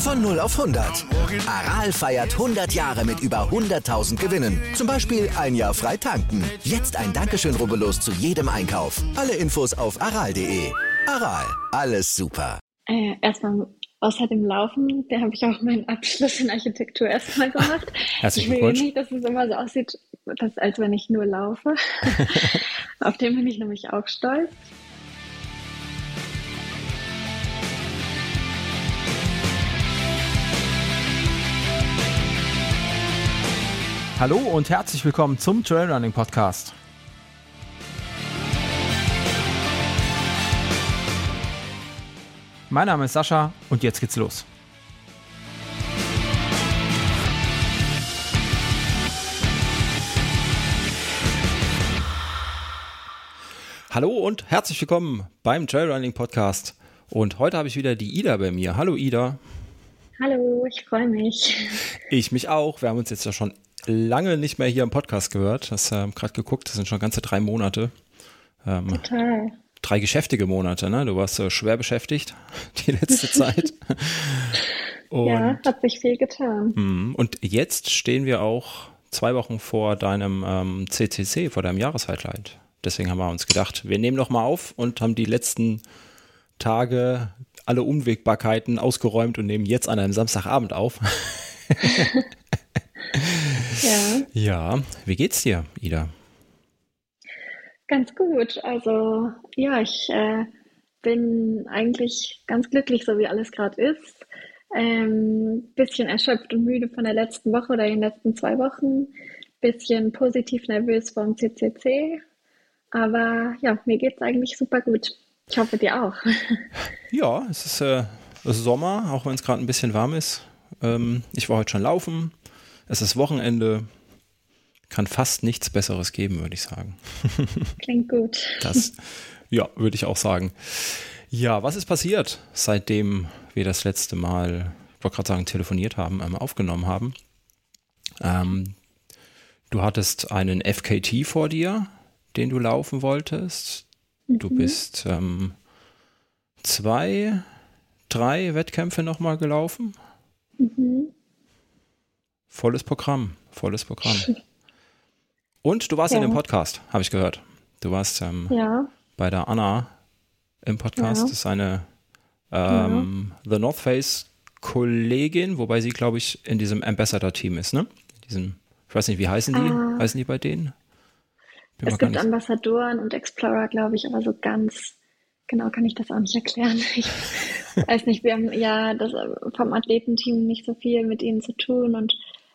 Von 0 auf 100. Aral feiert 100 Jahre mit über 100.000 Gewinnen. Zum Beispiel ein Jahr frei tanken. Jetzt ein Dankeschön, rubbellos zu jedem Einkauf. Alle Infos auf aral.de. Aral, alles super. Äh, erstmal außer dem Laufen, der habe ich auch meinen Abschluss in Architektur erstmal gemacht. Herzlichen ich will nicht, dass es immer so aussieht, dass, als wenn ich nur laufe. Auf den bin ich nämlich auch stolz. Hallo und herzlich willkommen zum Trailrunning Podcast. Mein Name ist Sascha und jetzt geht's los. Hallo und herzlich willkommen beim Trailrunning Podcast. Und heute habe ich wieder die Ida bei mir. Hallo Ida. Hallo, ich freue mich. Ich mich auch. Wir haben uns jetzt ja schon lange nicht mehr hier im Podcast gehört. Das ähm, gerade geguckt, das sind schon ganze drei Monate. Ähm, Total. drei geschäftige Monate, ne? Du warst äh, schwer beschäftigt die letzte Zeit. Und, ja, hat sich viel getan. mm, und jetzt stehen wir auch zwei Wochen vor deinem ähm, CCC, vor deinem Jahreshighlight. Deswegen haben wir uns gedacht, wir nehmen noch mal auf und haben die letzten Tage alle Unwägbarkeiten ausgeräumt und nehmen jetzt an einem Samstagabend auf. Ja, Ja, wie geht's dir, Ida? ganz gut. Also, ja, ich äh, bin eigentlich ganz glücklich, so wie alles gerade ist. Ähm, bisschen erschöpft und müde von der letzten Woche oder den letzten zwei Wochen. Bisschen positiv nervös vom CCC. Aber ja, mir geht's eigentlich super gut. Ich hoffe, dir auch. Ja, es ist, äh, Sommer, auch wenn es gerade ein bisschen warm ist. Ähm, ich war heute schon laufen. Es ist Wochenende. Kann fast nichts Besseres geben, würde ich sagen. Klingt gut. Das, ja, würde ich auch sagen. Ja, was ist passiert, seitdem wir das letzte Mal, ich wollte gerade sagen, telefoniert haben, ähm, aufgenommen haben? Ähm, du hattest einen FKT vor dir, den du laufen wolltest. Du bist ähm, zwei, drei Wettkämpfe nochmal gelaufen. Volles Programm, volles Programm. Und du warst in Ja. dem Podcast, habe ich gehört. Du warst ähm, Ja, bei der Anna im Podcast. Ja. Das ist eine ähm, The North Face Kollegin, wobei sie, glaube ich, in diesem Ambassador-Team ist, ne? Diesem, ich weiß nicht, wie heißen die? Ah. heißen die bei denen? Bin es gibt Ambassadoren und Explorer, glaube ich, aber so ganz genau kann ich das auch nicht erklären. Ich weiß nicht, wir haben ja das äh, vom Athletenteam nicht so viel mit ihnen zu tun und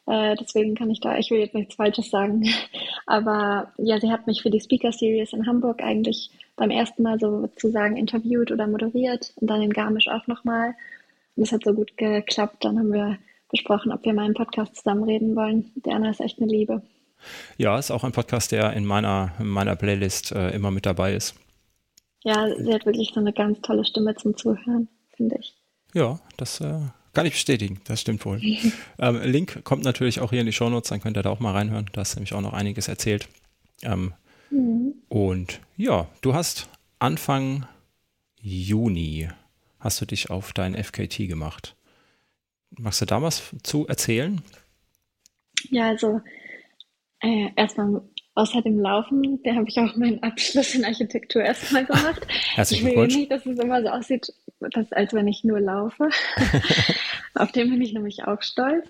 äh, deswegen kann ich da, ich will jetzt nichts Falsches sagen, aber ja, sie hat mich für die Speaker Series in Hamburg eigentlich beim ersten Mal sozusagen interviewt oder moderiert und dann in Garmisch auch nochmal. Und das hat so gut geklappt. Dann haben wir besprochen, ob wir mal im Podcast zusammen reden wollen. Die Anna ist echt eine Liebe. Ja, ist auch ein Podcast, der in meiner, in meiner Playlist äh, immer mit dabei ist. Ja, sie hat wirklich so eine ganz tolle Stimme zum Zuhören, finde ich. Ja, das äh, kann ich bestätigen. Das stimmt wohl. ähm, Link kommt natürlich auch hier in die Shownotes, dann könnt ihr da auch mal reinhören. Da ist nämlich auch noch einiges erzählt. Ähm, Und ja, du hast Anfang Juni hast du dich auf dein FKT gemacht. Magst du da was zu erzählen? Ja, also äh, erstmal außer dem Laufen, der habe ich auch meinen Abschluss in Architektur erstmal gemacht. Herzlichen ich will nicht, dass es immer so aussieht, dass, als wenn ich nur laufe. Auf den bin ich nämlich auch stolz.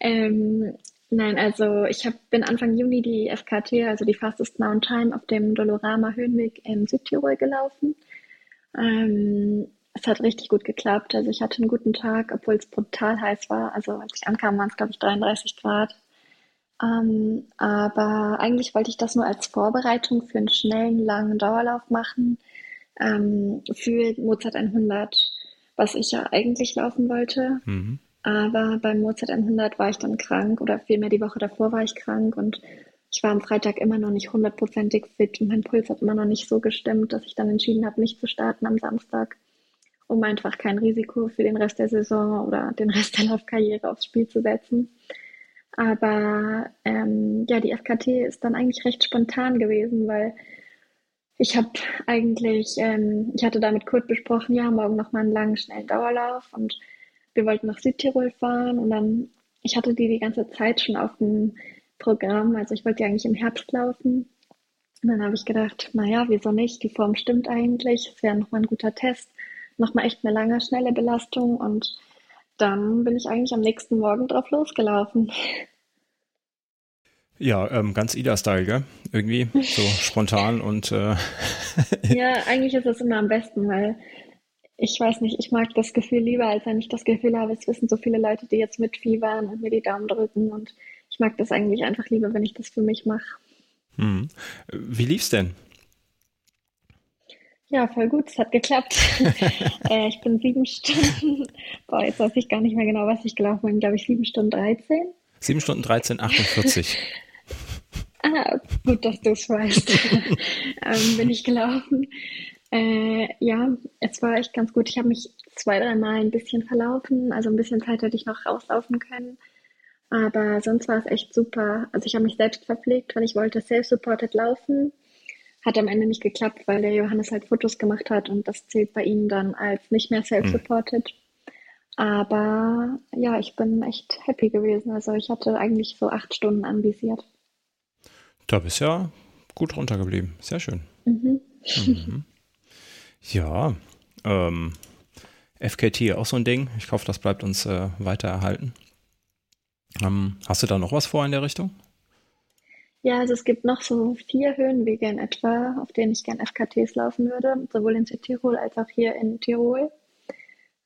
Ähm, nein, also ich hab, bin Anfang Juni die FKT, also die Fastest Mountain Time, auf dem Dolorama Höhenweg in Südtirol gelaufen. Ähm, es hat richtig gut geklappt. Also ich hatte einen guten Tag, obwohl es brutal heiß war. Also als ich ankam, waren es, glaube ich, 33 Grad. Ähm, aber eigentlich wollte ich das nur als Vorbereitung für einen schnellen, langen Dauerlauf machen. Ähm, für Mozart 100, was ich ja eigentlich laufen wollte. Mhm. Aber beim Mozart 100 war ich dann krank oder vielmehr die Woche davor war ich krank und ich war am Freitag immer noch nicht hundertprozentig fit und mein Puls hat immer noch nicht so gestimmt, dass ich dann entschieden habe, nicht zu starten am Samstag, um einfach kein Risiko für den Rest der Saison oder den Rest der Laufkarriere aufs Spiel zu setzen. Aber ähm, ja, die FKT ist dann eigentlich recht spontan gewesen, weil ich habe eigentlich, ähm, ich hatte da mit Kurt besprochen, ja, morgen nochmal einen langen, schnellen Dauerlauf und wir wollten nach Südtirol fahren und dann, ich hatte die die ganze Zeit schon auf dem Programm, also ich wollte ja eigentlich im Herbst laufen. Und dann habe ich gedacht, naja, wieso nicht? Die Form stimmt eigentlich, es wäre nochmal ein guter Test, nochmal echt eine lange, schnelle Belastung und dann bin ich eigentlich am nächsten Morgen drauf losgelaufen. Ja, ähm, ganz Ida-Style, gell? Irgendwie so spontan und. Äh ja, eigentlich ist es immer am besten, weil ich weiß nicht, ich mag das Gefühl lieber, als wenn ich das Gefühl habe, es wissen so viele Leute, die jetzt mitfiebern und mir die Daumen drücken. Und ich mag das eigentlich einfach lieber, wenn ich das für mich mache. Hm. Wie lief's denn? Ja, voll gut, es hat geklappt. äh, ich bin sieben Stunden, boah, jetzt weiß ich gar nicht mehr genau, was ich gelaufen bin, glaube ich, sieben Stunden 13. Sieben Stunden 13, 48. ah, gut, dass du es weißt. ähm, bin ich gelaufen. Äh, ja, es war echt ganz gut. Ich habe mich zwei, dreimal ein bisschen verlaufen, also ein bisschen Zeit hätte ich noch rauslaufen können. Aber sonst war es echt super. Also ich habe mich selbst verpflegt, weil ich wollte self-supported laufen hat am Ende nicht geklappt, weil der Johannes halt Fotos gemacht hat und das zählt bei ihm dann als nicht mehr self-supported. Mhm. Aber ja, ich bin echt happy gewesen. Also ich hatte eigentlich so acht Stunden anvisiert. Da bist ja gut runtergeblieben. Sehr schön. Mhm. Mhm. Ja, ähm, FKT auch so ein Ding. Ich hoffe, das bleibt uns äh, weiter erhalten. Ähm, hast du da noch was vor in der Richtung? Ja, also es gibt noch so vier Höhenwege in etwa, auf denen ich gerne FKTs laufen würde, sowohl in Südtirol als auch hier in Tirol.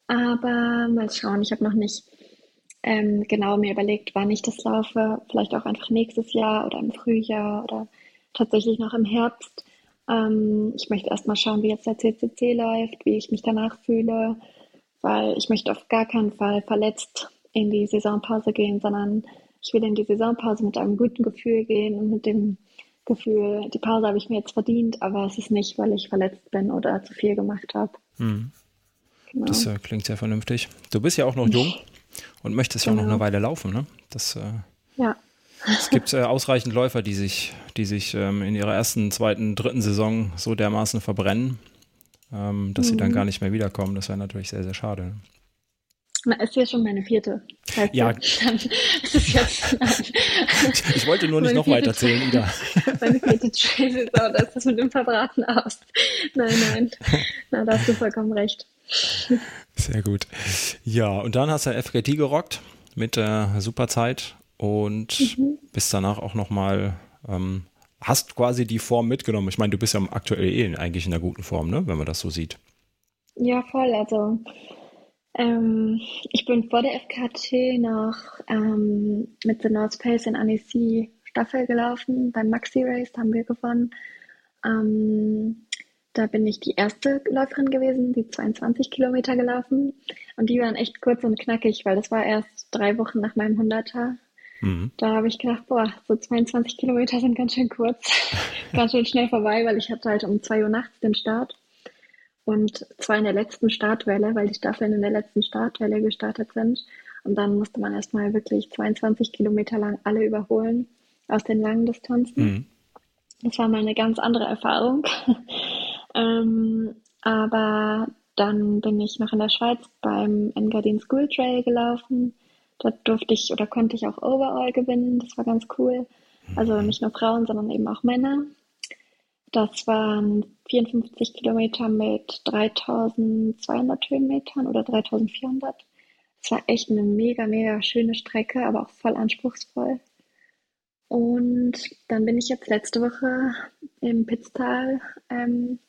Aber mal schauen, ich habe noch nicht ähm, genau mir überlegt, wann ich das laufe. Vielleicht auch einfach nächstes Jahr oder im Frühjahr oder tatsächlich noch im Herbst. Ähm, ich möchte erstmal schauen, wie jetzt der CCC läuft, wie ich mich danach fühle, weil ich möchte auf gar keinen Fall verletzt in die Saisonpause gehen, sondern ich will in die Saisonpause mit einem guten Gefühl gehen und mit dem Gefühl, die Pause habe ich mir jetzt verdient, aber es ist nicht, weil ich verletzt bin oder zu viel gemacht habe. Mhm. Genau. Das äh, klingt sehr vernünftig. Du bist ja auch noch jung und möchtest genau. ja auch noch genau. eine Weile laufen, ne? Das, äh, ja. Es gibt äh, ausreichend Läufer, die sich, die sich ähm, in ihrer ersten, zweiten, dritten Saison so dermaßen verbrennen, ähm, dass mhm. sie dann mhm. gar nicht mehr wiederkommen. Das wäre natürlich sehr, sehr schade. Ne? Ist ja schon meine vierte. Heißt ja. Dann ist es jetzt, ich, ich wollte nur nicht noch weiter zählen, Ida. meine vierte da ist das mit dem Verbraten aus. Nein, nein. Na, da hast du vollkommen recht. Sehr gut. Ja, und dann hast du FKT gerockt mit der Superzeit und mhm. bist danach auch nochmal, ähm, hast quasi die Form mitgenommen. Ich meine, du bist ja aktuell eh eigentlich in einer guten Form, ne? wenn man das so sieht. Ja, voll. Also ähm, ich bin vor der FKT noch ähm, mit The North Face in Annecy Staffel gelaufen. Beim Maxi Race haben wir gewonnen. Ähm, da bin ich die erste Läuferin gewesen, die 22 Kilometer gelaufen. Und die waren echt kurz und knackig, weil das war erst drei Wochen nach meinem 100er. Mhm. Da habe ich gedacht, boah, so 22 Kilometer sind ganz schön kurz, ganz schön schnell vorbei, weil ich hatte halt um 2 Uhr nachts den Start. Und zwar in der letzten Startwelle, weil die Staffeln in der letzten Startwelle gestartet sind. Und dann musste man erstmal wirklich 22 Kilometer lang alle überholen aus den langen Distanzen. Mhm. Das war mal eine ganz andere Erfahrung. ähm, aber dann bin ich noch in der Schweiz beim Engadin School Trail gelaufen. Dort durfte ich oder konnte ich auch Overall gewinnen. Das war ganz cool. Also nicht nur Frauen, sondern eben auch Männer. Das waren 54 Kilometer mit 3200 Höhenmetern oder 3400. Es war echt eine mega, mega schöne Strecke, aber auch voll anspruchsvoll. Und dann bin ich jetzt letzte Woche im Pitztal ähm,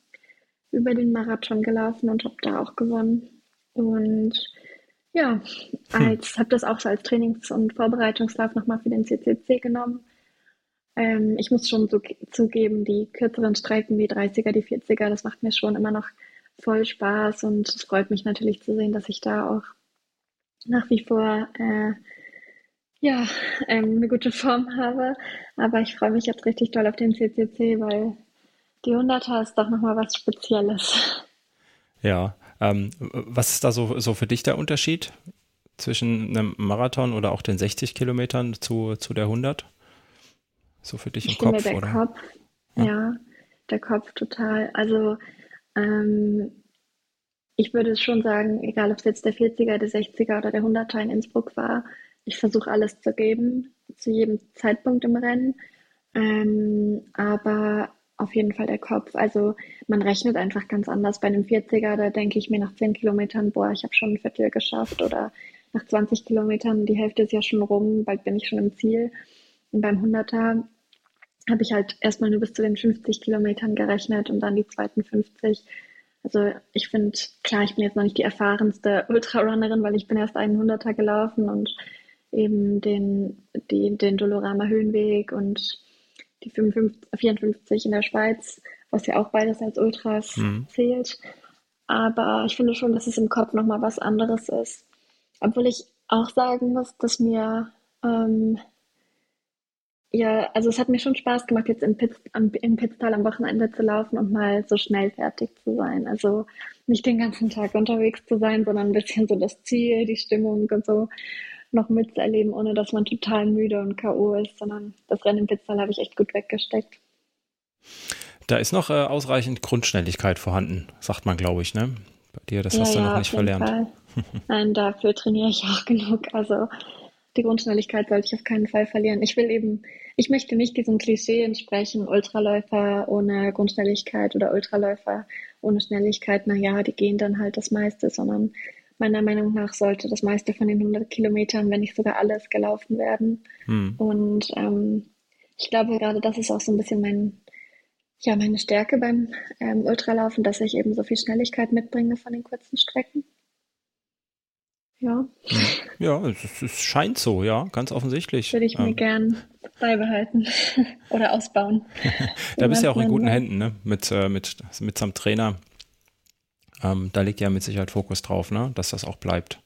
über den Marathon gelaufen und habe da auch gewonnen. Und ja, hm. als habe das auch so als Trainings- und Vorbereitungslauf nochmal für den CCC genommen ähm, ich muss schon so, zugeben, die kürzeren Strecken, die 30er, die 40er, das macht mir schon immer noch voll Spaß und es freut mich natürlich zu sehen, dass ich da auch nach wie vor äh, ja, ähm, eine gute Form habe. Aber ich freue mich jetzt richtig doll auf den CCC, weil die 100er ist doch nochmal was Spezielles. Ja, ähm, was ist da so, so für dich der Unterschied zwischen einem Marathon oder auch den 60 Kilometern zu, zu der 100? So für dich im ich Kopf, finde, der oder? Kopf, ja. ja, der Kopf total. Also ähm, ich würde schon sagen, egal ob es jetzt der 40er, der 60er oder der 100er in Innsbruck war, ich versuche alles zu geben, zu jedem Zeitpunkt im Rennen. Ähm, aber auf jeden Fall der Kopf. Also man rechnet einfach ganz anders. Bei einem 40er, da denke ich mir nach 10 Kilometern, boah, ich habe schon ein Viertel geschafft. Oder nach 20 Kilometern, die Hälfte ist ja schon rum, bald bin ich schon im Ziel. Und beim 100er habe ich halt erstmal nur bis zu den 50 Kilometern gerechnet und dann die zweiten 50. Also ich finde, klar, ich bin jetzt noch nicht die erfahrenste Ultrarunnerin, weil ich bin erst einen Hunderter gelaufen und eben den, die, den Dolorama Höhenweg und die 55, 54 in der Schweiz, was ja auch beides als Ultras mhm. zählt. Aber ich finde schon, dass es im Kopf nochmal was anderes ist. Obwohl ich auch sagen muss, dass mir ähm, ja, also es hat mir schon Spaß gemacht, jetzt in, Pitz, am, in Pitztal am Wochenende zu laufen und mal so schnell fertig zu sein. Also nicht den ganzen Tag unterwegs zu sein, sondern ein bisschen so das Ziel, die Stimmung und so noch mitzuerleben, ohne dass man total müde und K.O. ist, sondern das Rennen in Pitztal habe ich echt gut weggesteckt. Da ist noch äh, ausreichend Grundschnelligkeit vorhanden, sagt man, glaube ich, ne? Bei dir, das ja, hast du ja, noch nicht verlernt. Nein, dafür trainiere ich auch genug. Also die Grundschnelligkeit sollte ich auf keinen Fall verlieren. Ich will eben, ich möchte nicht diesem Klischee entsprechen, Ultraläufer ohne Grundschnelligkeit oder Ultraläufer ohne Schnelligkeit, naja, die gehen dann halt das meiste, sondern meiner Meinung nach sollte das meiste von den 100 Kilometern, wenn nicht sogar alles, gelaufen werden. Hm. Und ähm, ich glaube, gerade das ist auch so ein bisschen mein, ja, meine Stärke beim ähm, Ultralaufen, dass ich eben so viel Schnelligkeit mitbringe von den kurzen Strecken. Ja. Ja, es, es, scheint so, ja, ganz offensichtlich. Würde ich mir ähm. gern beibehalten oder ausbauen. da bist du ja auch in guten Händen, ne? Mit, äh, mit, mit so einem Trainer. Ähm, da liegt ja mit Sicherheit Fokus drauf, ne? Dass das auch bleibt.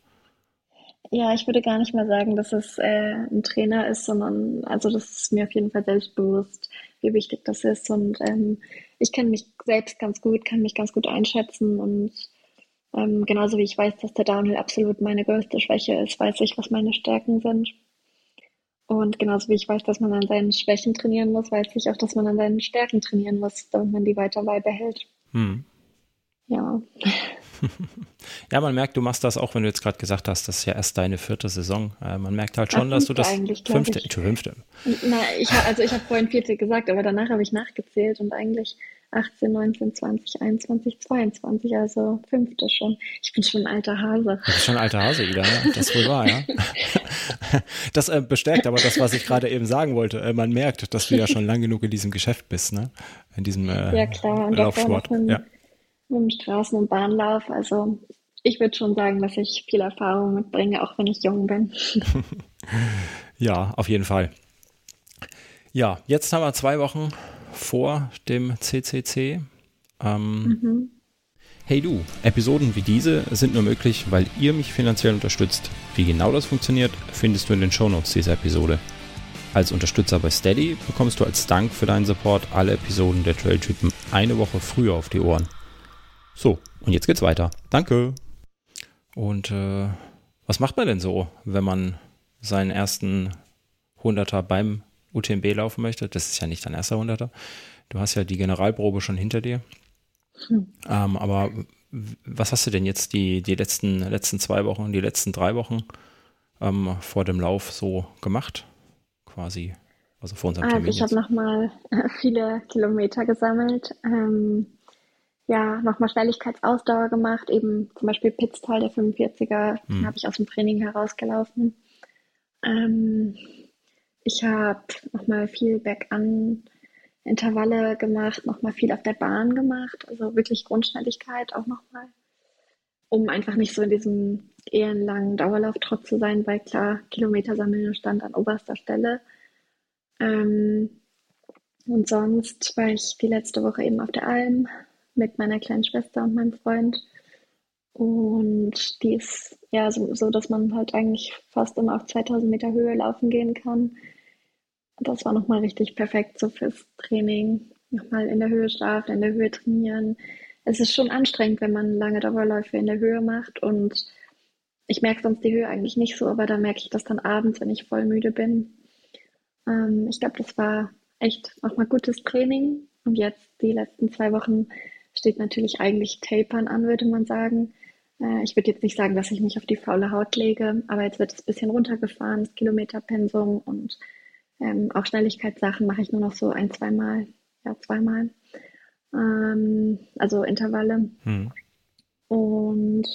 Ja, ich würde gar nicht mal sagen, dass es äh, ein Trainer ist, sondern also das ist mir auf jeden Fall selbstbewusst, wie wichtig das ist. Und ähm, ich kenne mich selbst ganz gut, kann mich ganz gut einschätzen und ähm, genauso wie ich weiß, dass der Downhill absolut meine größte Schwäche ist, weiß ich, was meine Stärken sind. Und genauso wie ich weiß, dass man an seinen Schwächen trainieren muss, weiß ich auch, dass man an seinen Stärken trainieren muss, damit man die weiter beibehält. Hm. Ja. ja, man merkt, du machst das auch, wenn du jetzt gerade gesagt hast, das ist ja erst deine vierte Saison. Äh, man merkt halt schon, Ach, dass du das fünfte, ich. fünfte. Na, ich, also ich habe vorhin vierte gesagt, aber danach habe ich nachgezählt und eigentlich 18, 19, 20, 21, 22, also fünfte schon. Ich bin schon ein alter Hase. Du bist schon ein alter Hase wieder, ja? das ist wohl wahr, ja. Das äh, bestärkt aber das, was ich gerade eben sagen wollte. Äh, man merkt, dass du ja schon lang genug in diesem Geschäft bist, ne? In diesem äh, ja, klar. Und Laufsport. Mit, ja. mit dem Straßen- und Bahnlauf. Also ich würde schon sagen, dass ich viel Erfahrung mitbringe, auch wenn ich jung bin. ja, auf jeden Fall. Ja, jetzt haben wir zwei Wochen vor dem CCC. Ähm, mhm. Hey du, Episoden wie diese sind nur möglich, weil ihr mich finanziell unterstützt. Wie genau das funktioniert, findest du in den Shownotes dieser Episode. Als Unterstützer bei Steady bekommst du als Dank für deinen Support alle Episoden der Trailtypen eine Woche früher auf die Ohren. So, und jetzt geht's weiter. Danke. Und äh, was macht man denn so, wenn man seinen ersten Hunderter beim UTMB laufen möchte, das ist ja nicht dein erster Hunderter. Du hast ja die Generalprobe schon hinter dir. Hm. Ähm, aber was hast du denn jetzt die, die letzten, letzten zwei Wochen, die letzten drei Wochen ähm, vor dem Lauf so gemacht? Quasi. Also vor unserem also Termin. Ich habe nochmal äh, viele Kilometer gesammelt. Ähm, ja, nochmal Schnelligkeitsausdauer gemacht, eben zum Beispiel Pitztal, der 45er, hm. habe ich aus dem Training herausgelaufen. Ähm, ich habe nochmal viel Bergan Intervalle gemacht, nochmal viel auf der Bahn gemacht, also wirklich Grundschnelligkeit auch nochmal, um einfach nicht so in diesem ehrenlangen Dauerlauftrott zu sein, weil klar, Kilometer sammeln stand an oberster Stelle. Ähm, und sonst war ich die letzte Woche eben auf der Alm mit meiner kleinen Schwester und meinem Freund. Und die ist ja so, so, dass man halt eigentlich fast immer auf 2000 Meter Höhe laufen gehen kann. Das war nochmal richtig perfekt so fürs Training. Nochmal in der Höhe schlafen, in der Höhe trainieren. Es ist schon anstrengend, wenn man lange Dauerläufe in der Höhe macht und ich merke sonst die Höhe eigentlich nicht so, aber da merke ich das dann abends, wenn ich voll müde bin. Ähm, ich glaube, das war echt nochmal gutes Training. Und jetzt die letzten zwei Wochen steht natürlich eigentlich Tapern an, würde man sagen. Äh, ich würde jetzt nicht sagen, dass ich mich auf die faule Haut lege, aber jetzt wird es ein bisschen runtergefahren, das Kilometerpensum und ähm, auch Schnelligkeitssachen mache ich nur noch so ein, zweimal, ja, zweimal. Ähm, also Intervalle. Hm. Und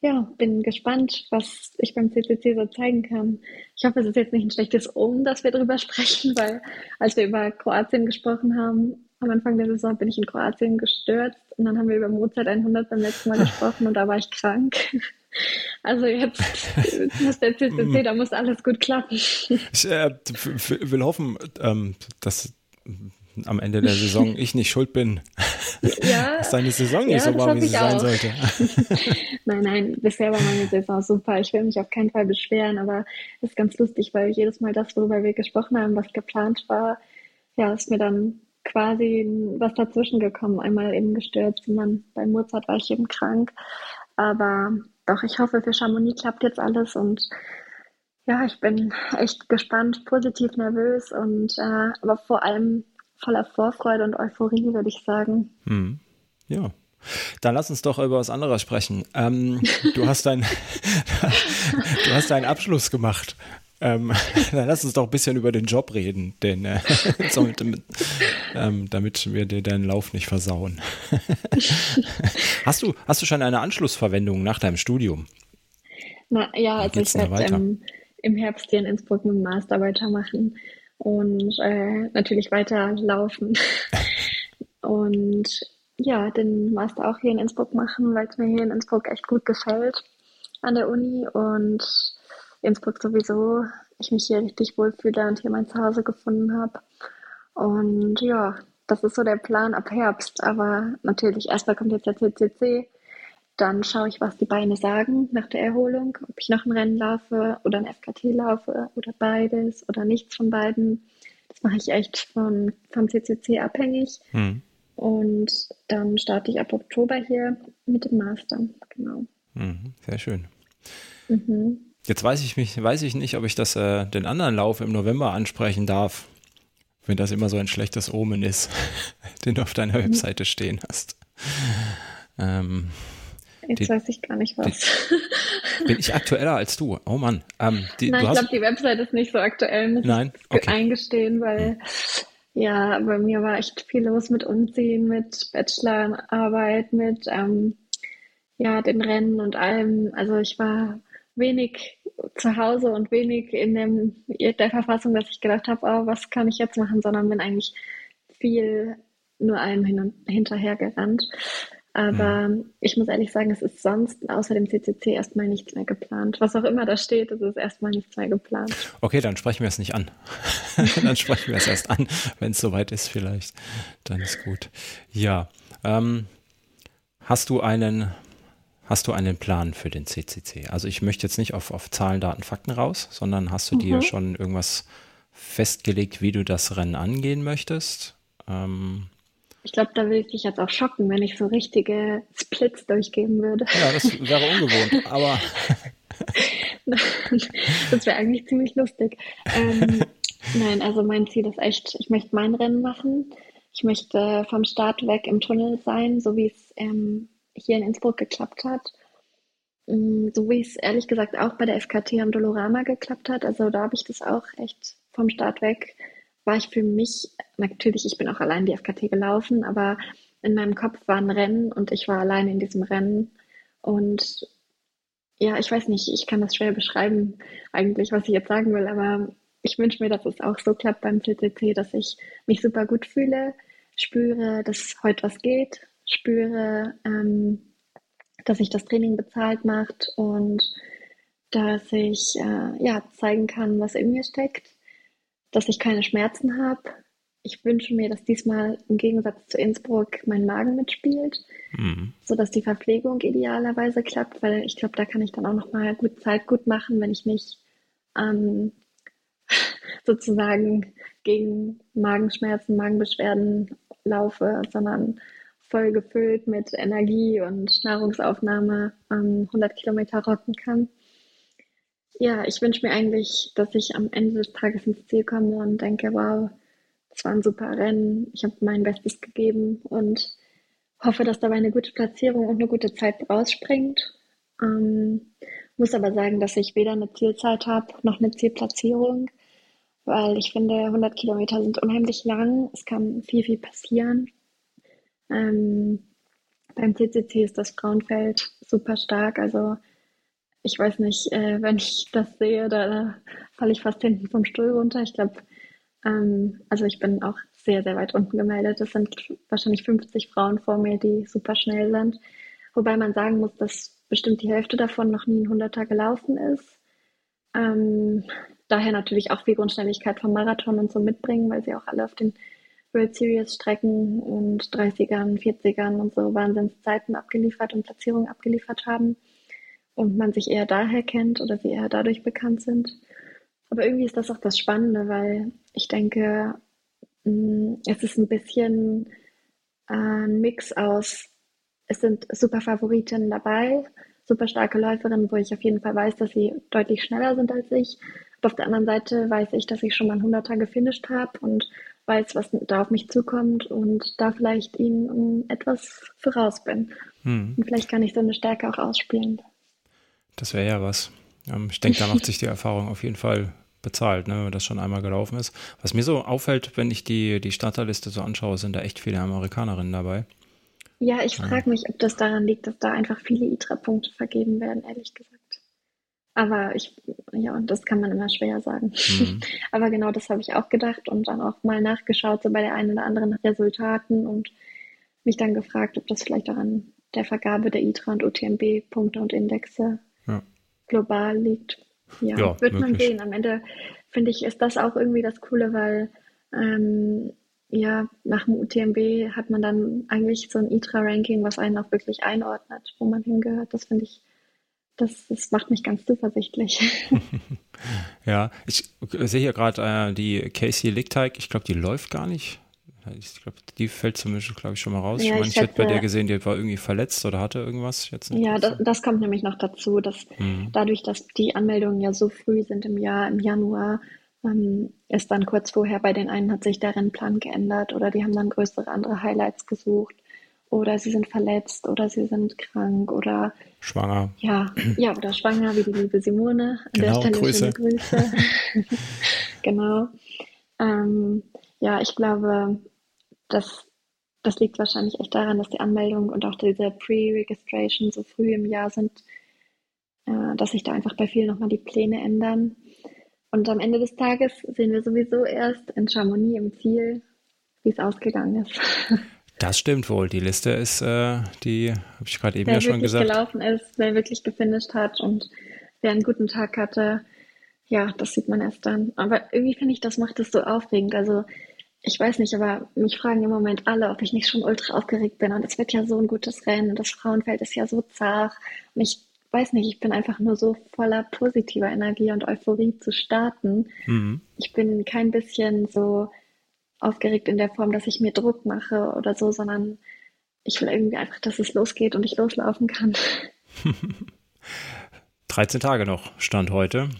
ja, bin gespannt, was ich beim CCC so zeigen kann. Ich hoffe, es ist jetzt nicht ein schlechtes Um, dass wir darüber sprechen, weil als wir über Kroatien gesprochen haben, am Anfang der Saison bin ich in Kroatien gestürzt und dann haben wir über Mozart 100 beim letzten Mal gesprochen und da war ich krank. Also jetzt muss der CCC, da muss alles gut klappen. Ich äh, will hoffen, ähm, dass am Ende der Saison ich nicht schuld bin, ja, dass deine Saison nicht ja, so war, wie sie sein sollte. nein, nein, bisher war meine Saison super. Ich will mich auf keinen Fall beschweren, aber es ist ganz lustig, weil jedes Mal das, worüber wir gesprochen haben, was geplant war, ja, ist mir dann quasi was dazwischen gekommen. Einmal eben gestürzt und dann bei Mozart war ich eben krank. Aber doch, ich hoffe, für Chamonix klappt jetzt alles und ja, ich bin echt gespannt, positiv nervös und äh, aber vor allem voller Vorfreude und Euphorie, würde ich sagen. Hm. Ja. Dann lass uns doch über was anderes sprechen. Ähm, du hast du hast deinen Abschluss gemacht. Ähm, dann lass uns doch ein bisschen über den Job reden, denn äh, damit, ähm, damit wir dir deinen Lauf nicht versauen. hast du hast du schon eine Anschlussverwendung nach deinem Studium? Na ja, also ich werde ähm, im Herbst hier in Innsbruck mit dem Master weitermachen und äh, natürlich weiterlaufen. und ja, den Master auch hier in Innsbruck machen, weil es mir hier in Innsbruck echt gut gefällt an der Uni und Innsbruck sowieso ich mich hier richtig wohlfühle und hier mein Zuhause gefunden habe. Und ja, das ist so der Plan ab Herbst. Aber natürlich, erstmal kommt jetzt der CCC. Dann schaue ich, was die Beine sagen nach der Erholung, ob ich noch ein Rennen laufe oder ein FKT laufe oder beides oder nichts von beiden. Das mache ich echt von, vom CCC abhängig. Hm. Und dann starte ich ab Oktober hier mit dem Master. Genau. Mhm, sehr schön. Mhm. Jetzt weiß ich mich, weiß ich nicht, ob ich das äh, den anderen Lauf im November ansprechen darf, wenn das immer so ein schlechtes Omen ist, den du auf deiner mhm. Webseite stehen hast. Ähm, Jetzt die, weiß ich gar nicht was. Die, bin ich aktueller als du? Oh Mann. Ähm, die, Nein, ich glaube, die Webseite ist nicht so aktuell, muss Nein? okay. eingestehen, weil hm. ja, bei mir war echt viel los mit Umziehen, mit Bachelorarbeit, mit ähm, ja, den Rennen und allem. Also ich war wenig zu Hause und wenig in dem, der Verfassung, dass ich gedacht habe, oh, was kann ich jetzt machen, sondern bin eigentlich viel nur allem hin und hinterher gerannt. Aber mhm. ich muss ehrlich sagen, es ist sonst außer dem CCC erstmal nichts mehr geplant. Was auch immer da steht, es ist erstmal nichts mehr geplant. Okay, dann sprechen wir es nicht an. dann sprechen wir es erst an, wenn es soweit ist vielleicht. Dann ist gut. Ja. Ähm, hast du einen Hast du einen Plan für den CCC? Also ich möchte jetzt nicht auf, auf Zahlen, Daten, Fakten raus, sondern hast du mhm. dir schon irgendwas festgelegt, wie du das Rennen angehen möchtest? Ähm, ich glaube, da will ich dich jetzt auch schocken, wenn ich so richtige Splits durchgeben würde. Ja, das wäre ungewohnt, aber. das wäre eigentlich ziemlich lustig. Ähm, nein, also mein Ziel ist echt, ich möchte mein Rennen machen. Ich möchte vom Start weg im Tunnel sein, so wie es ähm, hier in Innsbruck geklappt hat. Mm, so wie es ehrlich gesagt auch bei der FKT am Dolorama geklappt hat. Also da habe ich das auch echt vom Start weg, war ich für mich, natürlich, ich bin auch allein die FKT gelaufen, aber in meinem Kopf war ein Rennen und ich war allein in diesem Rennen. Und ja, ich weiß nicht, ich kann das schwer beschreiben, eigentlich, was ich jetzt sagen will, aber ich wünsche mir, dass es auch so klappt beim CCC, dass ich mich super gut fühle, spüre, dass heute was geht spüre, ähm, dass sich das Training bezahlt macht und dass ich äh, ja, zeigen kann, was in mir steckt, dass ich keine Schmerzen habe ich wünsche mir, dass diesmal im Gegensatz zu Innsbruck mein Magen mitspielt, mhm. sodass die Verpflegung idealerweise klappt, weil ich glaube, da kann ich dann auch nochmal gut Zeit gut machen, wenn ich nicht ähm, sozusagen gegen Magenschmerzen, Magenbeschwerden laufe, sondern voll gefüllt mit Energie und Nahrungsaufnahme ähm, 100 Kilometer rocken kann. Ja, ich wünsche mir eigentlich, dass ich am Ende des Tages ins Ziel komme und denke, wow, das war ein super Rennen, ich habe mein Bestes gegeben und hoffe, dass dabei eine gute Platzierung und eine gute Zeit rausspringt. Ähm, muss aber sagen, dass ich weder eine Zielzeit habe noch eine Zielplatzierung, weil ich finde, 100 Kilometer sind unheimlich lang. Es kann viel, viel passieren. Ähm, beim CCC ist das Frauenfeld super stark. Also ich weiß nicht, äh, wenn ich das sehe, da, falle ich fast hinten vom Stuhl runter. Ich glaube, ähm, also ich bin auch sehr, sehr weit unten gemeldet. Es sind wahrscheinlich 50 Frauen vor mir, die super schnell sind. Wobei man sagen muss, dass bestimmt die Hälfte davon noch nie ein Hunderter gelaufen ist. Ähm, daher natürlich auch viel Grundschnelligkeit vom Marathon und so mitbringen, weil sie auch alle auf den World Series Strecken und 30ern, 40ern und so Wahnsinnszeiten abgeliefert und Platzierungen abgeliefert haben und man sich eher daher kennt oder sie eher dadurch bekannt sind. Aber irgendwie ist das auch das Spannende, weil ich denke, mm, es ist ein bisschen äh, ein Mix aus, es sind super Favoritinnen dabei, super starke Läuferinnen, wo ich auf jeden Fall weiß, dass sie deutlich schneller sind als ich. Und auf der anderen Seite weiß ich, dass ich schon mal ein 100er gefinisht habe und weiß, was da auf mich zukommt und da vielleicht ihnen um etwas voraus bin. Hm. Und vielleicht kann ich so eine Stärke auch ausspielen. Das wäre ja was. Ähm, ich denke, da macht sich die Erfahrung auf jeden Fall bezahlt, ne, wenn das schon einmal gelaufen ist. Was mir so auffällt, wenn ich die, die Starterliste so anschaue, sind da echt viele Amerikanerinnen dabei. Ja, ich frage mich, ob das daran liegt, dass da einfach viele ITRA-Punkte vergeben werden, ehrlich gesagt. Aber ich, ja, und das kann man immer schwer sagen. Mhm. Aber genau das habe ich auch gedacht und dann auch mal nachgeschaut, so bei der einen oder anderen Resultaten und mich dann gefragt, ob das vielleicht auch an der Vergabe der ITRA und UTMB-Punkte und Indexe ja. global liegt. Ja, ja wird man sehen. Am Ende finde ich, ist das auch irgendwie das Coole, weil ähm, ja, nach dem UTMB hat man dann eigentlich so ein ITRA-Ranking, was einen auch wirklich einordnet, wo man hingehört. Das finde ich, das, das macht mich ganz zuversichtlich. ja, ich sehe hier gerade äh, die Casey Lickteig, ich glaube, die läuft gar nicht. Ich glaube, die fällt zumindest, glaube ich, schon mal raus. Ja, ich meine, ich, hätte bei der gesehen, die war irgendwie verletzt oder hatte irgendwas jetzt. Ja, das, das, kommt nämlich noch dazu, dass mhm. dadurch, dass die Anmeldungen ja so früh sind im Jahr, im Januar, ähm, ist dann kurz vorher bei den einen hat sich der Rennplan geändert oder die haben dann größere andere Highlights gesucht oder sie sind verletzt oder sie sind krank oder schwanger. Ja, ja, oder schwanger, wie die liebe Simone. An genau, der Stelle Grüße. Grüße. genau. Ähm, ja, ich glaube, das, das liegt wahrscheinlich echt daran, dass die Anmeldung und auch diese Pre-Registration so früh im Jahr sind, äh, dass sich da einfach bei vielen nochmal die Pläne ändern. Und am Ende des Tages sehen wir sowieso erst in Chamonix im Ziel, wie es ausgegangen ist. Das stimmt wohl. Die Liste ist, äh, die habe ich gerade eben wer ja schon gesagt. Wer wirklich gelaufen ist, wer wirklich gefinisht hat und wer einen guten Tag hatte, ja, das sieht man erst dann. Aber irgendwie finde ich, das macht es so aufregend. Also ich weiß nicht, aber mich fragen im Moment alle, ob ich nicht schon ultra aufgeregt bin. Und es wird ja so ein gutes Rennen und das Frauenfeld ist ja so zart. Und ich weiß nicht, ich bin einfach nur so voller positiver Energie und Euphorie zu starten. Mhm. Ich bin kein bisschen so aufgeregt in der Form, dass ich mir Druck mache oder so, sondern ich will irgendwie einfach, dass es losgeht und ich loslaufen kann. 13 Tage noch, Stand heute.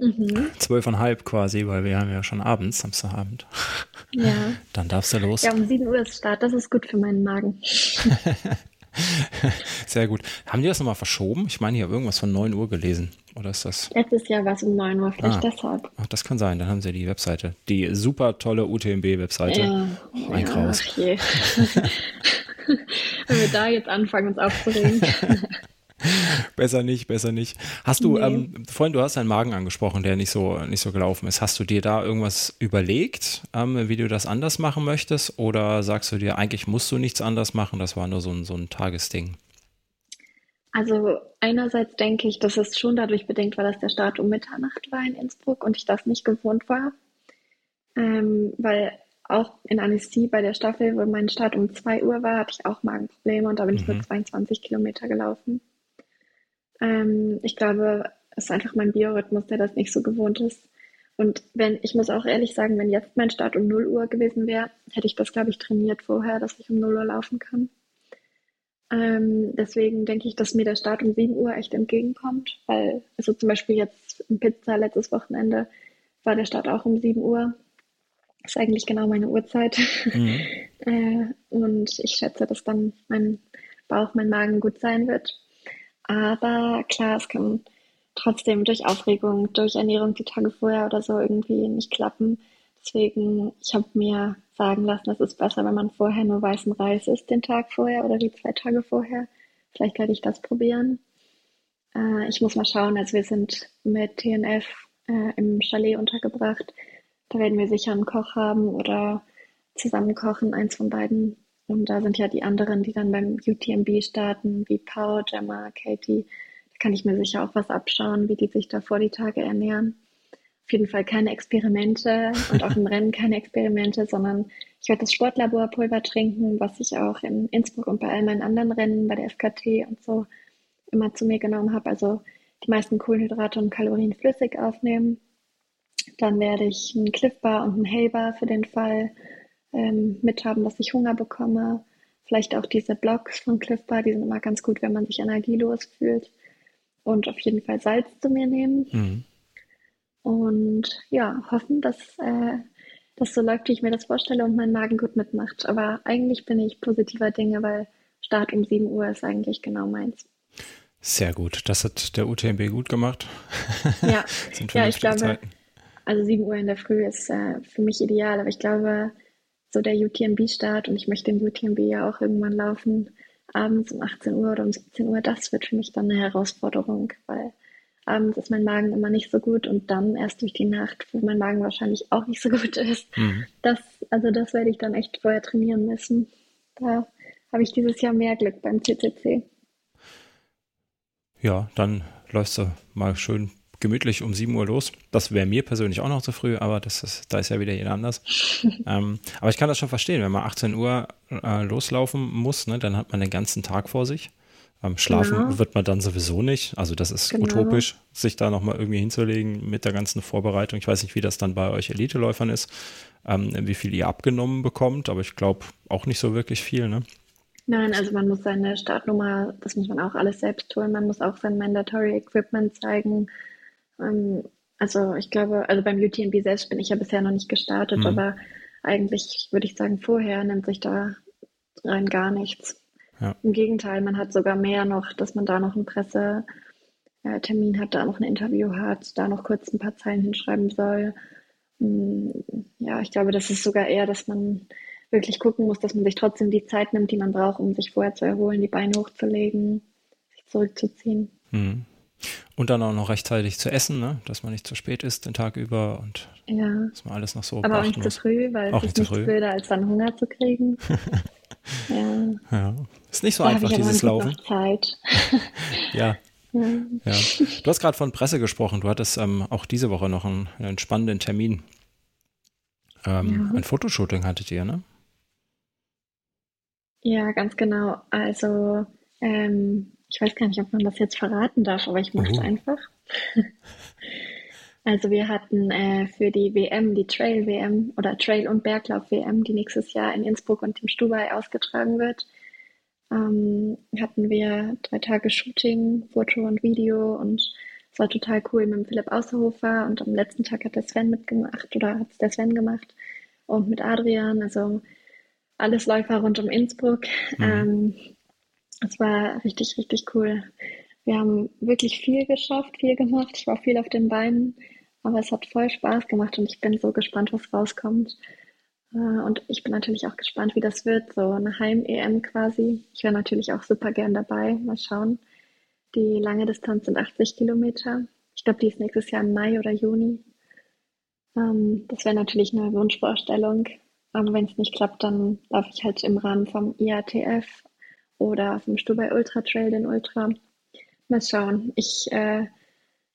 Mhm. Zwölfeinhalb quasi, weil wir haben ja schon abends, Samstagabend. Ja. Dann darfst du los. Ja, um 7 Uhr ist Start. Das ist gut für meinen Magen. Sehr gut. Haben die das nochmal verschoben? Ich meine, ich habe irgendwas von 9 Uhr gelesen. Oder ist das? Letztes Jahr war es um 9 Uhr, vielleicht ah. deshalb. Ach, das kann sein. Dann haben sie die Webseite. Die super tolle UTMB-Webseite. Ja, oh, ein ja, Graus. Wenn wir da jetzt anfangen, uns aufzuregen. besser nicht, besser nicht. Hast du, nee. ähm, vorhin, du hast deinen Magen angesprochen, der nicht so, nicht so gelaufen ist. Hast du dir da irgendwas überlegt, ähm, wie du das anders machen möchtest? Oder sagst du dir, eigentlich musst du nichts anders machen, das war nur so ein, so ein Tagesding? Also einerseits denke ich, dass es schon dadurch bedingt war, dass der Start um Mitternacht war in Innsbruck und ich das nicht gewohnt war. Ähm, weil auch in Annecy bei der Staffel, wo mein Start um 2 Uhr war, hatte ich auch Magenprobleme und da bin mhm. ich nur 22 Kilometer gelaufen. Ähm, ich glaube, es ist einfach mein Biorhythmus, der das nicht so gewohnt ist. Und wenn, ich muss auch ehrlich sagen, wenn jetzt mein Start um 0 Uhr gewesen wäre, hätte ich das, glaube ich, trainiert vorher, dass ich um 0 Uhr laufen kann. Ähm, deswegen denke ich, dass mir der Start um 7 Uhr echt entgegenkommt, weil, also zum Beispiel jetzt in Pizza letztes Wochenende war der Start auch um 7 Uhr. Das ist eigentlich genau meine Uhrzeit. Mhm. äh, und ich schätze, dass dann mein Bauch, mein Magen gut sein wird. Aber klar, es kann trotzdem durch Aufregung, durch Ernährung die Tage vorher oder so irgendwie nicht klappen. Deswegen, ich habe mir sagen lassen, es ist besser, wenn man vorher nur weißen Reis isst, den Tag vorher oder die zwei Tage vorher. Vielleicht werde ich das probieren. Äh, ich muss mal schauen, also wir sind mit TNF äh, im Chalet untergebracht. Da werden wir sicher einen Koch haben oder zusammen kochen, eins von beiden. Und da sind ja die anderen, die dann beim UTMB starten, wie Pau, Gemma, Katie. Da kann ich mir sicher auch was abschauen, wie die sich da vor die Tage ernähren. Auf jeden Fall keine Experimente und auch im Rennen keine Experimente, sondern ich werde das Sportlaborpulver trinken, was ich auch in Innsbruck und bei all meinen anderen Rennen, bei der FKT und so immer zu mir genommen habe. Also die meisten Kohlenhydrate und Kalorien flüssig aufnehmen. Dann werde ich einen Cliff Bar und einen Hay Bar für den Fall ähm, mithaben, dass ich Hunger bekomme. Vielleicht auch diese Blocks von Cliff Bar, die sind immer ganz gut, wenn man sich energielos fühlt. Und auf jeden Fall Salz zu mir nehmen. Mhm. Und ja, hoffen, dass äh, das so läuft, wie ich mir das vorstelle und mein Magen gut mitmacht. Aber eigentlich bin ich positiver Dinge, weil Start um 7 Uhr ist eigentlich genau meins. Sehr gut. Das hat der UTMB gut gemacht. Ja, ja ich glaube, Zeiten. also 7 Uhr in der Früh ist äh, für mich ideal, aber ich glaube, so der UTMB-Start und ich möchte den UTMB ja auch irgendwann laufen, abends um 18 Uhr oder um 17 Uhr, das wird für mich dann eine Herausforderung, weil abends ist mein Magen immer nicht so gut und dann erst durch die Nacht, wo mein Magen wahrscheinlich auch nicht so gut ist. Mhm. Das, also das werde ich dann echt vorher trainieren müssen. Da habe ich dieses Jahr mehr Glück beim CCC. Ja, dann läufst du mal schön gemütlich um 7 Uhr los. Das wäre mir persönlich auch noch zu früh, aber das ist, da ist ja wieder jeder anders. ähm, aber ich kann das schon verstehen, wenn man 18 Uhr äh, loslaufen muss, ne, dann hat man den ganzen Tag vor sich. Ähm, schlafen genau. wird man dann sowieso nicht. Also das ist genau. utopisch, sich da nochmal irgendwie hinzulegen mit der ganzen Vorbereitung. Ich weiß nicht, wie das dann bei euch Eliteläufern ist, ähm, wie viel ihr abgenommen bekommt, aber ich glaube auch nicht so wirklich viel, ne? Nein, also man muss seine Startnummer, das muss man auch alles selbst tun. Man muss auch sein Mandatory Equipment zeigen. Ähm, also ich glaube, also beim UTMB selbst bin ich ja bisher noch nicht gestartet, mhm. aber eigentlich würde ich sagen, vorher nennt sich da rein gar nichts. Ja. Im Gegenteil, man hat sogar mehr noch, dass man da noch einen Pressetermin hat, da noch ein Interview hat, da noch kurz ein paar Zeilen hinschreiben soll. Mm, ja, ich glaube, das ist sogar eher, dass man wirklich gucken muss, dass man sich trotzdem die Zeit nimmt, die man braucht, um sich vorher zu erholen, die Beine hochzulegen, sich zurückzuziehen. Mhm. Und dann auch noch rechtzeitig zu essen, ne? dass man nicht zu spät ist den Tag über und ja. dass man alles noch so Aber auch nicht muss. zu früh, weil auch es ist nichts blöder, als dann Hunger zu kriegen. ja. ja. Ist nicht so da einfach, dieses Laufen. Zeit. ja. ja. ja. Du hast gerade von Presse gesprochen. Du hattest ähm, auch diese Woche noch einen, einen spannenden Termin. Ähm, ja. Ein Fotoshooting hattet ihr, ne? Ja, ganz genau. Also ähm, ich weiß gar nicht, ob man das jetzt verraten darf, aber ich mache es einfach. also wir hatten äh, für die WM, die Trail WM oder Trail- und Berglauf-WM, die nächstes Jahr in Innsbruck und im Stubai ausgetragen wird, ähm, hatten wir drei Tage Shooting, Foto und Video und es war total cool mit dem Philipp Außerhofer und am letzten Tag hat der Sven mitgemacht oder hat es der Sven gemacht und mit Adrian, also alles Läufer rund um Innsbruck. Mhm. Ähm, es war richtig, richtig cool. Wir haben wirklich viel geschafft, viel gemacht. Ich war viel auf den Beinen, aber es hat voll Spaß gemacht und ich bin so gespannt, was rauskommt. Äh, und ich bin natürlich auch gespannt, wie das wird, so eine Heim-EM quasi. Ich wäre natürlich auch super gern dabei. Mal schauen. Die lange Distanz sind 80 Kilometer. Ich glaube, die ist nächstes Jahr im Mai oder Juni. Ähm, das wäre natürlich eine Wunschvorstellung. Aber wenn es nicht klappt, dann laufe ich halt im Rahmen vom IATF oder vom Stubai Ultra Trail den Ultra. Mal schauen. Ich äh,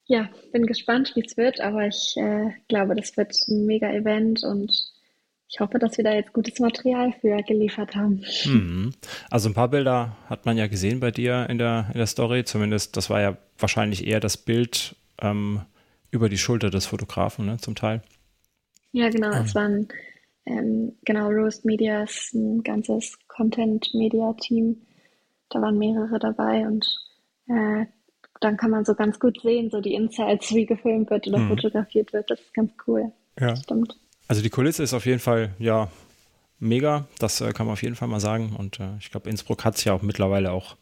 ja, bin gespannt, wie es wird, aber ich äh, glaube, das wird ein mega Event und ich hoffe, dass wir da jetzt gutes Material für geliefert haben. Mhm. Also ein paar Bilder hat man ja gesehen bei dir in der, in der Story. Zumindest, das war ja wahrscheinlich eher das Bild ähm, über die Schulter des Fotografen, ne, zum Teil. Ja, genau. Es waren ähm, genau Roast Medias, ein ganzes Content-Media-Team. Da waren mehrere dabei und äh, dann kann man so ganz gut sehen, so die Insights, wie gefilmt wird oder mhm. fotografiert wird. Das ist ganz cool. Ja. Stimmt. Also die Kulisse ist auf jeden Fall, ja, mega. Das äh, kann man auf jeden Fall mal sagen. Und äh, ich glaube, Innsbruck hat es ja auch mittlerweile auch,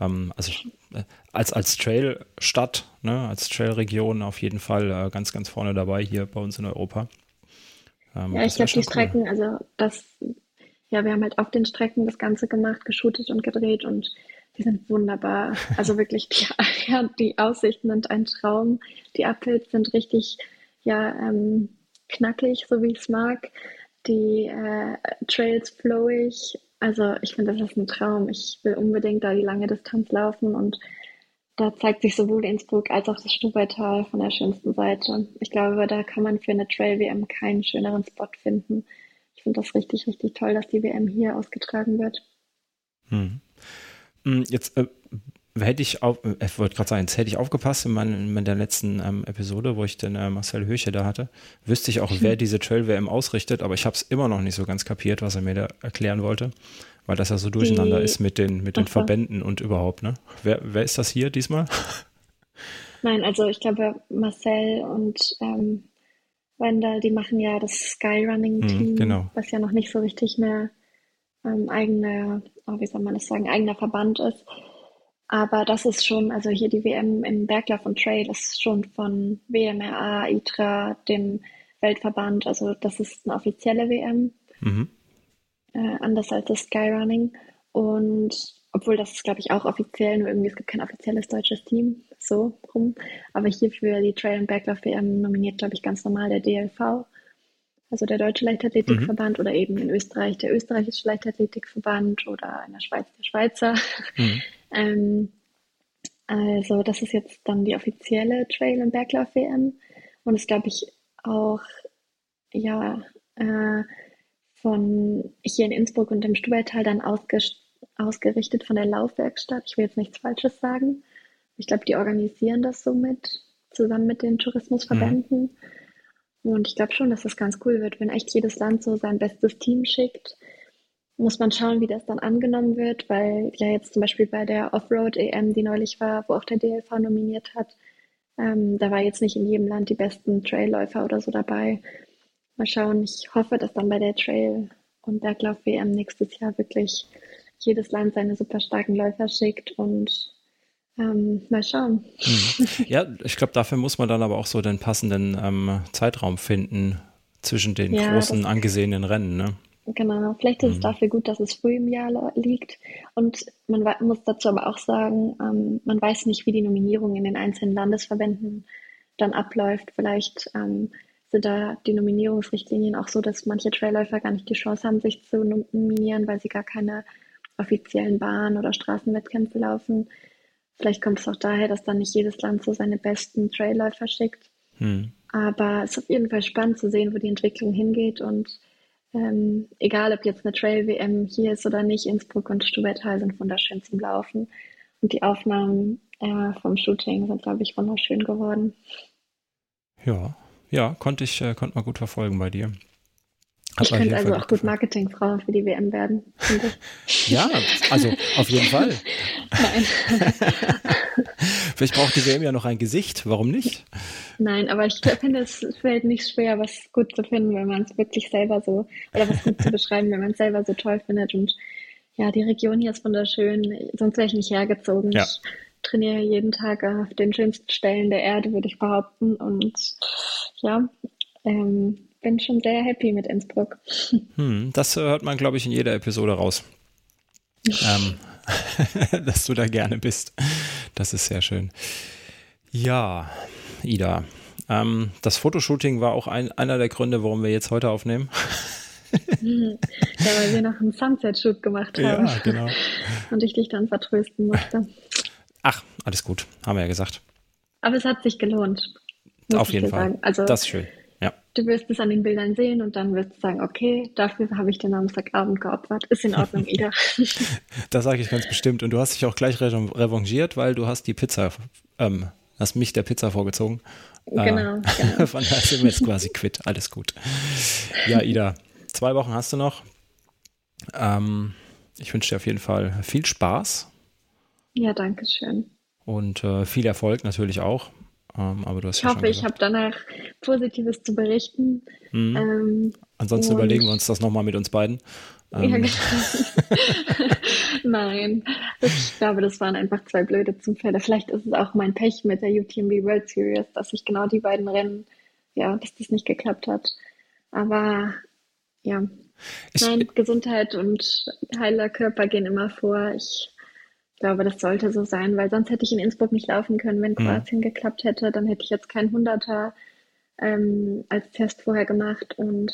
ähm, also äh, als, als Trail-Stadt, ne, als Trail-Region auf jeden Fall äh, ganz, ganz vorne dabei hier bei uns in Europa. Ähm, ja, ich glaube, die Strecken, cool. also das, ja, wir haben halt auf den Strecken das Ganze gemacht, geshootet und gedreht und die sind wunderbar. Also wirklich, die, ja, die Aussichten sind ein Traum. Die Uphill sind richtig, ja, ähm, knackig, so wie ich es mag. Die äh, Trails flowig. Also ich finde, das ist ein Traum. Ich will unbedingt da die lange Distanz laufen und da zeigt sich sowohl Innsbruck als auch das Stubaital von der schönsten Seite. Ich glaube, da kann man für eine Trail-WM keinen schöneren Spot finden. Ich finde das richtig, richtig toll, dass die WM hier ausgetragen wird. Hm. Hm jetzt äh, hätte ich auf, äh, ich wollte gerade sagen, jetzt hätte ich aufgepasst in, mein, in der letzten ähm, Episode, wo ich den äh, Marcel Höche da hatte, wüsste ich auch, wer diese Trail-WM ausrichtet, aber ich habe es immer noch nicht so ganz kapiert, was er mir da erklären wollte weil das ja so durcheinander die, ist mit den, mit den Verbänden und überhaupt, ne? Wer, wer ist das hier diesmal? Nein, also ich glaube, Marcel und ähm, Wendell, die machen ja das Skyrunning-Team, mhm, genau. was ja noch nicht so richtig mehr ähm, eigener, oh, wie soll man das sagen, eigener Verband ist. Aber das ist schon, also hier die WM im Berglauf und Trail ist schon von WMRA, ITRA, dem Weltverband, also das ist eine offizielle WM. Mhm äh, anders als das Skyrunning. Und obwohl das ist, glaube ich, auch offiziell, nur irgendwie es gibt kein offizielles deutsches Team, so rum. Aber hier für die Trail- und Berglauf-WM nominiert, glaube ich, ganz normal der DLV, also der Deutsche Leichtathletikverband mhm. oder eben in Österreich der Österreichische Leichtathletikverband oder in der Schweiz der Schweizer. Mhm. ähm, also das ist jetzt dann die offizielle Trail- und Berglauf-WM und ist, glaube ich, auch, ja, äh, von hier in Innsbruck und im Stubaital dann ausgerichtet von der Laufwerkstatt. Ich will jetzt nichts Falsches sagen. Ich glaube, die organisieren das somit zusammen mit den Tourismusverbänden. Mhm. Und ich glaube schon, dass das ganz cool wird, wenn echt jedes Land so sein bestes Team schickt. Muss man schauen, wie das dann angenommen wird, weil ja jetzt zum Beispiel bei der Offroad-EM, die neulich war, wo auch der DLV nominiert hat, ähm, da war jetzt nicht in jedem Land die besten Trailläufer oder so dabei. Mal schauen. Ich hoffe, dass dann bei der Trail- und Berglauf-WM nächstes Jahr wirklich jedes Land seine super starken Läufer schickt und ähm, mal schauen. Hm. Ja, ich glaube, dafür muss man dann aber auch so den passenden ähm, Zeitraum finden zwischen den ja, großen angesehenen Rennen. Ne? Genau, vielleicht ist mhm. es dafür gut, dass es früh im Jahr liegt. Und man muss dazu aber auch sagen, ähm, man weiß nicht, wie die Nominierung in den einzelnen Landesverbänden dann abläuft. Vielleicht ähm, sind da die Nominierungsrichtlinien auch so, dass manche Trailläufer gar nicht die Chance haben, sich zu nominieren, weil sie gar keine offiziellen Bahn- oder Straßenwettkämpfe laufen. Vielleicht kommt es auch daher, dass dann nicht jedes Land so seine besten Trailläufer schickt. Hm. Aber es ist auf jeden Fall spannend zu sehen, wo die Entwicklung hingeht. Und ähm, egal, ob jetzt eine Trail-WM hier ist oder nicht, Innsbruck und Stubaital sind wunderschön zum Laufen. Und die Aufnahmen äh, vom Shooting sind, glaube ich, wunderschön geworden. Ja, ja, konnte ich, äh, konnte mal gut verfolgen bei dir. Ich könnte also auch gut Marketingfrau für die WM werden. ja, also auf jeden Fall. Nein. Vielleicht braucht die WM ja noch ein Gesicht, warum nicht? Nein, aber ich finde, es fällt nicht schwer, was gut zu finden, wenn man es wirklich selber so, oder was gut zu beschreiben, wenn man es selber so toll findet. Und ja, die Region hier ist wunderschön, sonst wäre ich nicht hergezogen. Ja. Ich trainiere jeden Tag auf den schönsten Stellen der Erde, würde ich behaupten. Und ja, ähm, bin schon sehr happy mit Innsbruck. Hm, das hört man, glaube ich, in jeder Episode raus. ähm, dass du da gerne bist. Das ist sehr schön. Ja, Ida. Ähm, das Fotoshooting war auch ein, einer der Gründe, warum wir jetzt heute aufnehmen. ja, weil wir noch einen Sunset-Shoot gemacht haben. Ja, genau. Und ich dich dann vertrösten musste. Ach, alles gut, haben wir ja gesagt. Aber es hat sich gelohnt. Auf jeden Fall. Also, das ist schön. Du wirst es an den Bildern sehen und dann wirst du sagen, okay, dafür habe ich den Samstagabend geopfert. Ist in Ordnung, Ida. das sage ich ganz bestimmt. Und du hast dich auch gleich revanchiert, weil du hast die Pizza, ähm, hast mich der Pizza vorgezogen. Genau, äh, genau. Von daher sind wir jetzt quasi quitt. Alles gut. Ja, Ida, zwei Wochen hast du noch. Ähm, ich wünsche dir auf jeden Fall viel Spaß. Ja, danke schön. Und äh, viel Erfolg natürlich auch. Ähm, aber du hast ich ja hoffe, ich habe danach Positives zu berichten. Mhm. Ähm, Ansonsten überlegen wir uns das nochmal mit uns beiden. Ähm. Ja, genau. Nein, ich glaube, das waren einfach zwei blöde Zufälle. Vielleicht ist es auch mein Pech mit der UTMB World Series, dass ich genau die beiden Rennen, ja, dass das nicht geklappt hat. Aber ja, ich, nein, Gesundheit und heiler Körper gehen immer vor. Ich glaube, das sollte so sein, weil sonst hätte ich in Innsbruck nicht laufen können, wenn mhm. Kroatien mhm. geklappt hätte. Dann hätte ich jetzt kein Hunderter ähm, als Test vorher gemacht. Und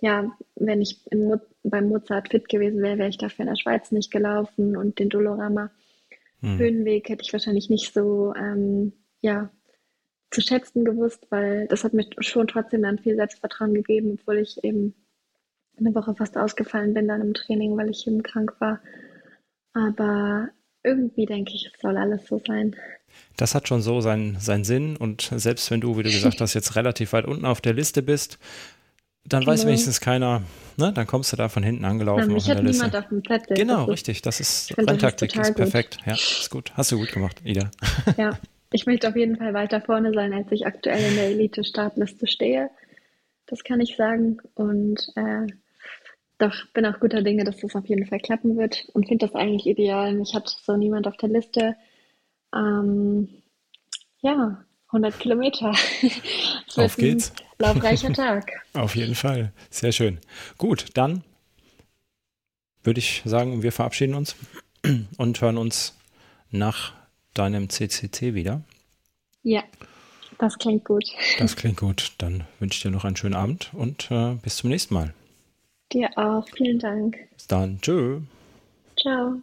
ja, wenn ich Mo beim Mozart fit gewesen wäre, wäre ich dafür in der Schweiz nicht gelaufen und den Dolorama mhm. Höhenweg hätte ich wahrscheinlich nicht so ähm, ja, zu schätzen gewusst, weil das hat mir schon trotzdem dann viel Selbstvertrauen gegeben, obwohl ich eben eine Woche fast ausgefallen bin dann im Training, weil ich eben krank war. Aber irgendwie denke ich, es soll alles so sein. Das hat schon so seinen, seinen Sinn und selbst wenn du, wie du gesagt hast, jetzt relativ weit unten auf der Liste bist, dann genau. weiß wenigstens keiner, ne? dann kommst du da von hinten angelaufen. Ja, mich hat niemand auf dem Zettel. Genau, das richtig, das ist Renntaktik, ist, ist perfekt. Ja, ist gut. Hast du gut gemacht, Ida. Ja, ich möchte auf jeden Fall weiter vorne sein, als ich aktuell in der Elite-Startliste stehe. Das kann ich sagen. Und äh, doch, bin auch guter Dinge, dass das auf jeden Fall klappen wird und finde das eigentlich ideal. Mich hat so niemand auf der Liste. Ähm, ja, 100 Kilometer. auf geht's. laufreicher Tag. auf jeden Fall. Sehr schön. Gut, dann würde ich sagen, wir verabschieden uns und hören uns nach deinem CCC wieder. Ja, das klingt gut. Das klingt gut. Dann wünsche ich dir noch einen schönen Abend und äh, bis zum nächsten Mal. Dir auch. Vielen Dank. Bis dann. Tschö. Ciao.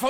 Von